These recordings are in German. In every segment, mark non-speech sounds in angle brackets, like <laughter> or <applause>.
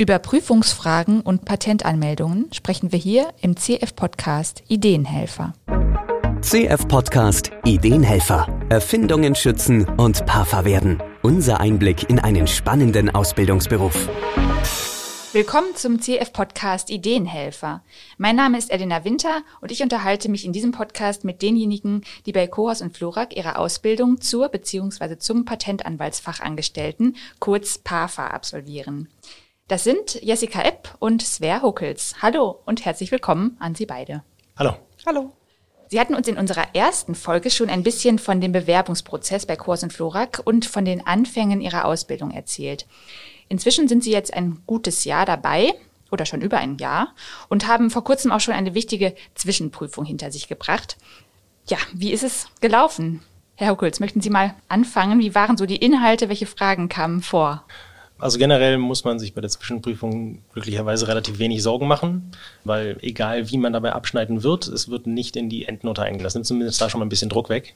Über Prüfungsfragen und Patentanmeldungen sprechen wir hier im CF-Podcast Ideenhelfer. CF-Podcast Ideenhelfer. Erfindungen schützen und Parfer werden. Unser Einblick in einen spannenden Ausbildungsberuf. Willkommen zum CF-Podcast Ideenhelfer. Mein Name ist Elena Winter und ich unterhalte mich in diesem Podcast mit denjenigen, die bei Cohos und Florak ihre Ausbildung zur bzw. zum Patentanwaltsfachangestellten, kurz PAFA, absolvieren. Das sind Jessica Epp und Sver Huckels. Hallo und herzlich willkommen an Sie beide. Hallo. Hallo. Sie hatten uns in unserer ersten Folge schon ein bisschen von dem Bewerbungsprozess bei Kurs und Florak und von den Anfängen Ihrer Ausbildung erzählt. Inzwischen sind Sie jetzt ein gutes Jahr dabei oder schon über ein Jahr und haben vor kurzem auch schon eine wichtige Zwischenprüfung hinter sich gebracht. Ja, wie ist es gelaufen? Herr Huckels, möchten Sie mal anfangen? Wie waren so die Inhalte? Welche Fragen kamen vor? Also generell muss man sich bei der Zwischenprüfung glücklicherweise relativ wenig Sorgen machen, weil egal wie man dabei abschneiden wird, es wird nicht in die Endnote eingelassen. Zumindest da schon mal ein bisschen Druck weg.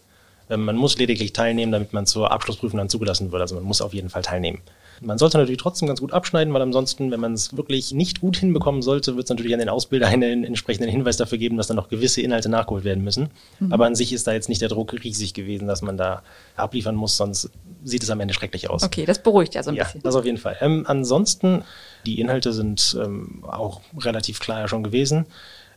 Ähm, man muss lediglich teilnehmen, damit man zur Abschlussprüfung dann zugelassen wird. Also man muss auf jeden Fall teilnehmen. Man sollte natürlich trotzdem ganz gut abschneiden, weil ansonsten, wenn man es wirklich nicht gut hinbekommen sollte, wird es natürlich an den Ausbilder einen entsprechenden Hinweis dafür geben, dass dann noch gewisse Inhalte nachgeholt werden müssen. Mhm. Aber an sich ist da jetzt nicht der Druck riesig gewesen, dass man da abliefern muss, sonst sieht es am Ende schrecklich aus. Okay, das beruhigt ja so ein ja, bisschen. Das auf jeden Fall. Ähm, ansonsten, die Inhalte sind ähm, auch relativ klar ja schon gewesen.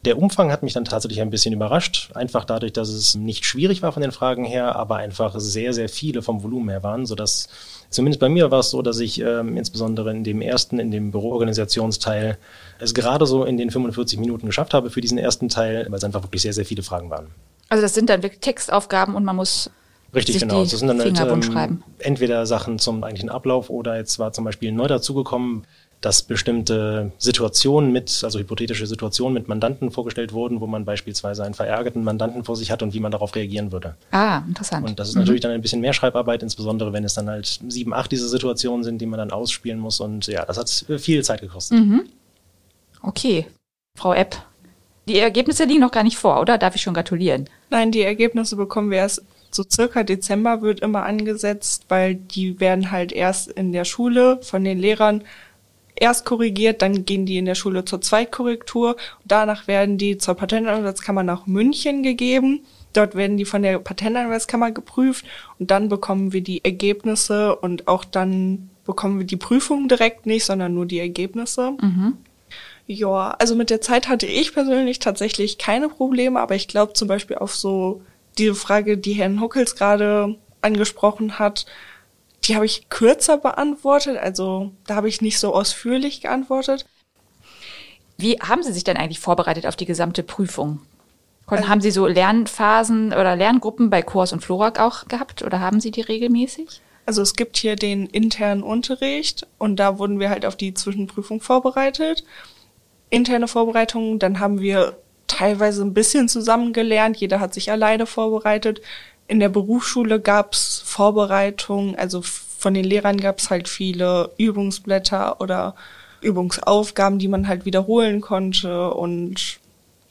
Der Umfang hat mich dann tatsächlich ein bisschen überrascht, einfach dadurch, dass es nicht schwierig war von den Fragen her, aber einfach sehr, sehr viele vom Volumen her waren, sodass zumindest bei mir war es so, dass ich ähm, insbesondere in dem ersten, in dem Büroorganisationsteil, es gerade so in den 45 Minuten geschafft habe für diesen ersten Teil, weil es einfach wirklich sehr, sehr viele Fragen waren. Also das sind dann wirklich Textaufgaben und man muss Richtig, genau. Das sind dann halt, ähm, entweder Sachen zum eigentlichen Ablauf oder jetzt war zum Beispiel neu dazugekommen, dass bestimmte Situationen mit, also hypothetische Situationen mit Mandanten vorgestellt wurden, wo man beispielsweise einen verärgerten Mandanten vor sich hat und wie man darauf reagieren würde. Ah, interessant. Und das ist mhm. natürlich dann ein bisschen mehr Schreibarbeit, insbesondere wenn es dann halt sieben, acht diese Situationen sind, die man dann ausspielen muss. Und ja, das hat viel Zeit gekostet. Mhm. Okay. Frau Epp, die Ergebnisse liegen noch gar nicht vor, oder? Darf ich schon gratulieren? Nein, die Ergebnisse bekommen wir erst so circa Dezember wird immer angesetzt, weil die werden halt erst in der Schule von den Lehrern erst korrigiert, dann gehen die in der Schule zur Zweitkorrektur. Danach werden die zur Patentanwaltskammer nach München gegeben. Dort werden die von der Patentanwaltskammer geprüft und dann bekommen wir die Ergebnisse und auch dann bekommen wir die Prüfung direkt nicht, sondern nur die Ergebnisse. Mhm. Ja, also mit der Zeit hatte ich persönlich tatsächlich keine Probleme, aber ich glaube zum Beispiel auf so diese Frage, die Herrn Huckels gerade angesprochen hat, die habe ich kürzer beantwortet, also da habe ich nicht so ausführlich geantwortet. Wie haben Sie sich denn eigentlich vorbereitet auf die gesamte Prüfung? Also, haben Sie so Lernphasen oder Lerngruppen bei Kurs und Florak auch gehabt oder haben Sie die regelmäßig? Also es gibt hier den internen Unterricht und da wurden wir halt auf die Zwischenprüfung vorbereitet. Interne Vorbereitungen, dann haben wir teilweise ein bisschen zusammen gelernt, jeder hat sich alleine vorbereitet. In der Berufsschule gab's Vorbereitungen, also von den Lehrern gab's halt viele Übungsblätter oder Übungsaufgaben, die man halt wiederholen konnte und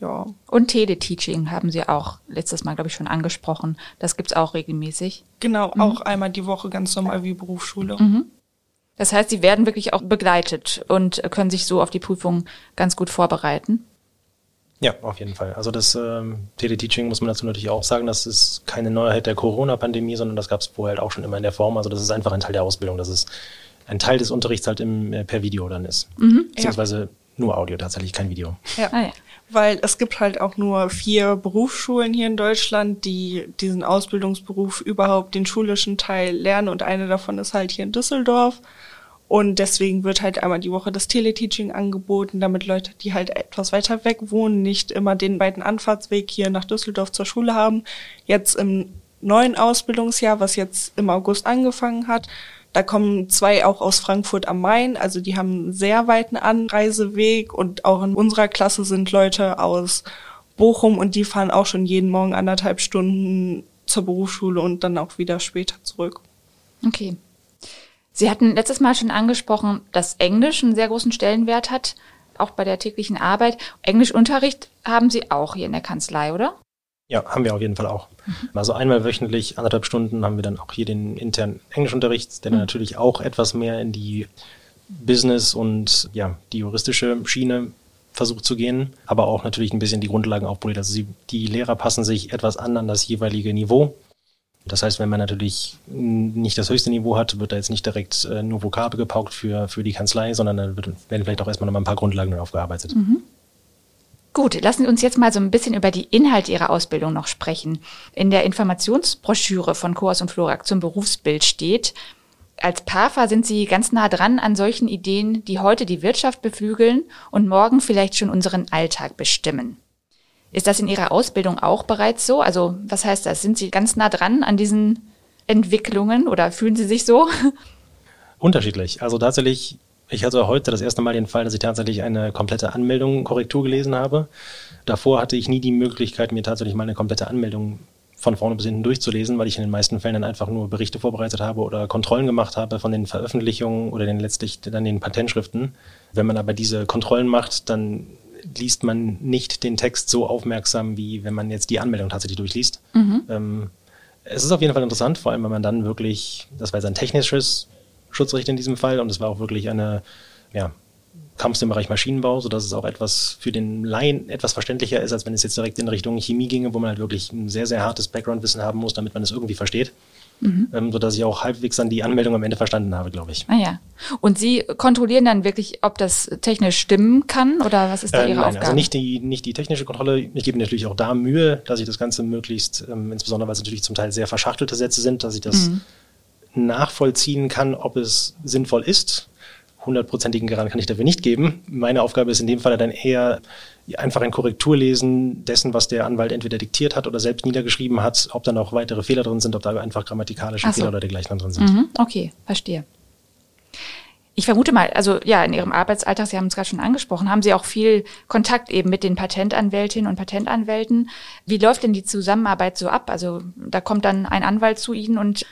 ja. Und Teleteaching haben Sie auch letztes Mal, glaube ich, schon angesprochen. Das gibt's auch regelmäßig. Genau, mhm. auch einmal die Woche ganz normal wie Berufsschule. Mhm. Das heißt, Sie werden wirklich auch begleitet und können sich so auf die Prüfung ganz gut vorbereiten. Ja, auf jeden Fall. Also das ähm, Teleteaching muss man dazu natürlich auch sagen, das ist keine Neuheit der Corona-Pandemie, sondern das gab es vorher halt auch schon immer in der Form. Also das ist einfach ein Teil der Ausbildung, dass es ein Teil des Unterrichts halt im, äh, per Video dann ist. Mhm, Beziehungsweise ja. nur Audio, tatsächlich kein Video. Ja. Ah, ja. Weil es gibt halt auch nur vier Berufsschulen hier in Deutschland, die diesen Ausbildungsberuf überhaupt den schulischen Teil lernen und eine davon ist halt hier in Düsseldorf. Und deswegen wird halt einmal die Woche das Teleteaching angeboten, damit Leute, die halt etwas weiter weg wohnen, nicht immer den beiden Anfahrtsweg hier nach Düsseldorf zur Schule haben. Jetzt im neuen Ausbildungsjahr, was jetzt im August angefangen hat, da kommen zwei auch aus Frankfurt am Main, also die haben einen sehr weiten Anreiseweg und auch in unserer Klasse sind Leute aus Bochum und die fahren auch schon jeden Morgen anderthalb Stunden zur Berufsschule und dann auch wieder später zurück. Okay. Sie hatten letztes Mal schon angesprochen, dass Englisch einen sehr großen Stellenwert hat, auch bei der täglichen Arbeit. Englischunterricht haben Sie auch hier in der Kanzlei, oder? Ja, haben wir auf jeden Fall auch. Mhm. Also einmal wöchentlich, anderthalb Stunden haben wir dann auch hier den internen Englischunterricht, der mhm. natürlich auch etwas mehr in die Business und ja, die juristische Schiene versucht zu gehen, aber auch natürlich ein bisschen die Grundlagen aufpoliert. Also sie, die Lehrer passen sich etwas an an das jeweilige Niveau. Das heißt, wenn man natürlich nicht das höchste Niveau hat, wird da jetzt nicht direkt äh, nur Vokabel gepaukt für, für die Kanzlei, sondern da wird, werden vielleicht auch erstmal noch mal ein paar Grundlagen aufgearbeitet. Mhm. Gut, lassen Sie uns jetzt mal so ein bisschen über die Inhalte Ihrer Ausbildung noch sprechen. In der Informationsbroschüre von Coas und Florak zum Berufsbild steht, als PAFA sind Sie ganz nah dran an solchen Ideen, die heute die Wirtschaft beflügeln und morgen vielleicht schon unseren Alltag bestimmen. Ist das in Ihrer Ausbildung auch bereits so? Also was heißt das? Sind Sie ganz nah dran an diesen Entwicklungen oder fühlen Sie sich so? <laughs> Unterschiedlich. Also tatsächlich, ich hatte heute das erste Mal den Fall, dass ich tatsächlich eine komplette Anmeldung Korrektur gelesen habe. Davor hatte ich nie die Möglichkeit, mir tatsächlich mal eine komplette Anmeldung von vorne bis hinten durchzulesen, weil ich in den meisten Fällen dann einfach nur Berichte vorbereitet habe oder Kontrollen gemacht habe von den Veröffentlichungen oder den letztlich dann den Patentschriften. Wenn man aber diese Kontrollen macht, dann liest man nicht den Text so aufmerksam, wie wenn man jetzt die Anmeldung tatsächlich durchliest. Mhm. Ähm, es ist auf jeden Fall interessant, vor allem wenn man dann wirklich, das war jetzt ein technisches Schutzrecht in diesem Fall und es war auch wirklich eine, ja, kam es im Bereich Maschinenbau, sodass es auch etwas für den Laien etwas verständlicher ist, als wenn es jetzt direkt in Richtung Chemie ginge, wo man halt wirklich ein sehr, sehr hartes Background-Wissen haben muss, damit man es irgendwie versteht mhm. ähm, sodass ich auch halbwegs dann die Anmeldung am Ende verstanden habe, glaube ich. Ah ja. Und Sie kontrollieren dann wirklich, ob das technisch stimmen kann oder was ist da äh, Ihre nein, also Aufgabe? Also nicht die, nicht die technische Kontrolle. Ich gebe mir natürlich auch da Mühe, dass ich das Ganze möglichst, ähm, insbesondere weil es natürlich zum Teil sehr verschachtelte Sätze sind, dass ich das mhm. nachvollziehen kann, ob es sinnvoll ist hundertprozentigen Garant kann ich dafür nicht geben. Meine Aufgabe ist in dem Fall dann eher einfach ein Korrekturlesen dessen, was der Anwalt entweder diktiert hat oder selbst niedergeschrieben hat, ob da noch weitere Fehler drin sind, ob da einfach grammatikalische so. Fehler oder dergleichen drin sind. Mhm, okay, verstehe. Ich vermute mal, also ja, in Ihrem Arbeitsalltag, Sie haben es gerade schon angesprochen, haben Sie auch viel Kontakt eben mit den Patentanwältinnen und Patentanwälten. Wie läuft denn die Zusammenarbeit so ab? Also da kommt dann ein Anwalt zu Ihnen und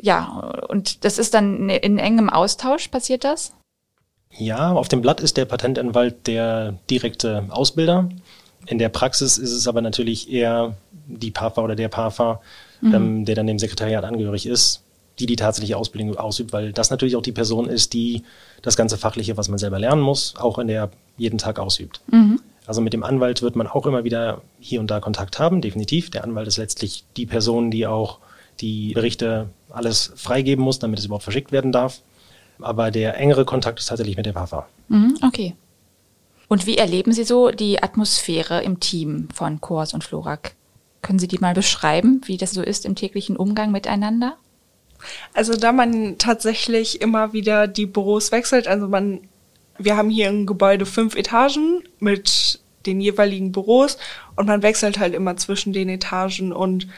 ja, und das ist dann in engem Austausch, passiert das? Ja, auf dem Blatt ist der Patentanwalt der direkte Ausbilder. In der Praxis ist es aber natürlich eher die PAFA oder der PAFA, mhm. ähm, der dann dem Sekretariat angehörig ist, die die tatsächliche Ausbildung ausübt, weil das natürlich auch die Person ist, die das ganze Fachliche, was man selber lernen muss, auch in der jeden Tag ausübt. Mhm. Also mit dem Anwalt wird man auch immer wieder hier und da Kontakt haben, definitiv. Der Anwalt ist letztlich die Person, die auch die Berichte alles freigeben muss, damit es überhaupt verschickt werden darf. Aber der engere Kontakt ist tatsächlich mit der WAFA. Mhm, okay. Und wie erleben Sie so die Atmosphäre im Team von Kors und Florak? Können Sie die mal beschreiben, wie das so ist im täglichen Umgang miteinander? Also da man tatsächlich immer wieder die Büros wechselt, also man, wir haben hier im Gebäude fünf Etagen mit den jeweiligen Büros und man wechselt halt immer zwischen den Etagen und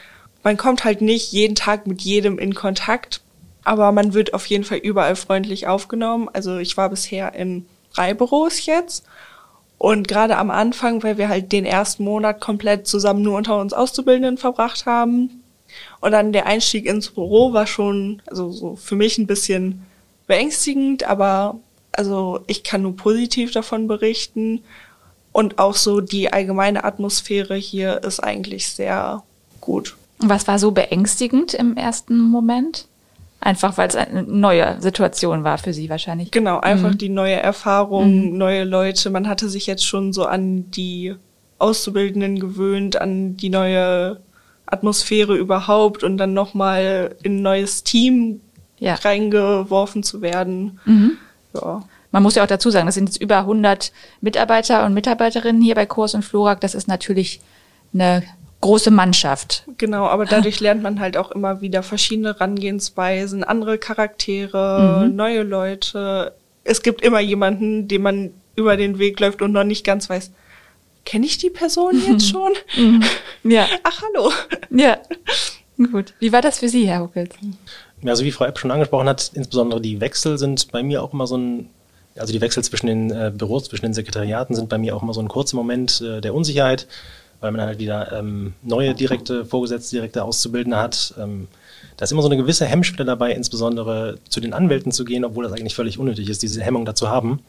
man kommt halt nicht jeden Tag mit jedem in Kontakt, aber man wird auf jeden Fall überall freundlich aufgenommen. Also ich war bisher in drei Büros jetzt. Und gerade am Anfang, weil wir halt den ersten Monat komplett zusammen nur unter uns Auszubildenden verbracht haben. Und dann der Einstieg ins Büro war schon, also so für mich ein bisschen beängstigend, aber also ich kann nur positiv davon berichten. Und auch so die allgemeine Atmosphäre hier ist eigentlich sehr gut. Was war so beängstigend im ersten Moment? Einfach weil es eine neue Situation war für sie wahrscheinlich. Genau, einfach mhm. die neue Erfahrung, mhm. neue Leute. Man hatte sich jetzt schon so an die Auszubildenden gewöhnt, an die neue Atmosphäre überhaupt und dann nochmal in ein neues Team ja. reingeworfen zu werden. Mhm. Ja. Man muss ja auch dazu sagen, das sind jetzt über 100 Mitarbeiter und Mitarbeiterinnen hier bei Kurs und Florak. Das ist natürlich eine große Mannschaft. Genau, aber dadurch lernt man halt auch immer wieder verschiedene Herangehensweisen, andere Charaktere, mhm. neue Leute. Es gibt immer jemanden, dem man über den Weg läuft und noch nicht ganz weiß, kenne ich die Person <laughs> jetzt schon? Mhm. Ja. Ach, hallo. Ja. Gut. Wie war das für Sie, Herr Huckels? Also wie Frau Epp schon angesprochen hat, insbesondere die Wechsel sind bei mir auch immer so ein, also die Wechsel zwischen den äh, Büros, zwischen den Sekretariaten sind bei mir auch immer so ein kurzer Moment äh, der Unsicherheit weil man halt wieder ähm, neue direkte Vorgesetzte, direkte Auszubildende hat. Ähm, da ist immer so eine gewisse Hemmschwelle dabei, insbesondere zu den Anwälten zu gehen, obwohl das eigentlich völlig unnötig ist, diese Hemmung dazu haben.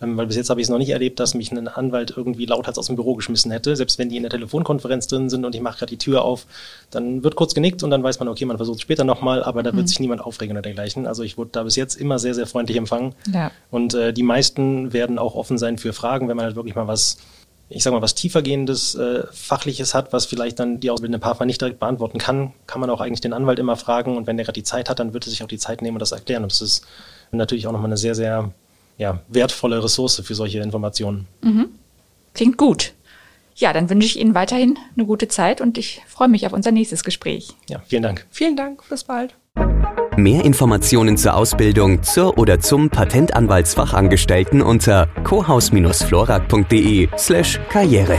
Ähm, weil bis jetzt habe ich es noch nicht erlebt, dass mich ein Anwalt irgendwie lauthals aus dem Büro geschmissen hätte. Selbst wenn die in der Telefonkonferenz drin sind und ich mache gerade die Tür auf, dann wird kurz genickt und dann weiß man, okay, man versucht es später nochmal, aber da wird mhm. sich niemand aufregen oder dergleichen. Also ich wurde da bis jetzt immer sehr, sehr freundlich empfangen. Ja. Und äh, die meisten werden auch offen sein für Fragen, wenn man halt wirklich mal was ich sage mal, was tiefergehendes, äh, fachliches hat, was vielleicht dann die ausbildende Partner nicht direkt beantworten kann, kann man auch eigentlich den Anwalt immer fragen und wenn der gerade die Zeit hat, dann wird er sich auch die Zeit nehmen und das erklären. Und das ist natürlich auch nochmal eine sehr, sehr ja, wertvolle Ressource für solche Informationen. Mhm. Klingt gut. Ja, dann wünsche ich Ihnen weiterhin eine gute Zeit und ich freue mich auf unser nächstes Gespräch. Ja, vielen Dank. Vielen Dank. Bis bald. Mehr Informationen zur Ausbildung zur oder zum Patentanwaltsfachangestellten unter cohaus-florak.de slash karriere.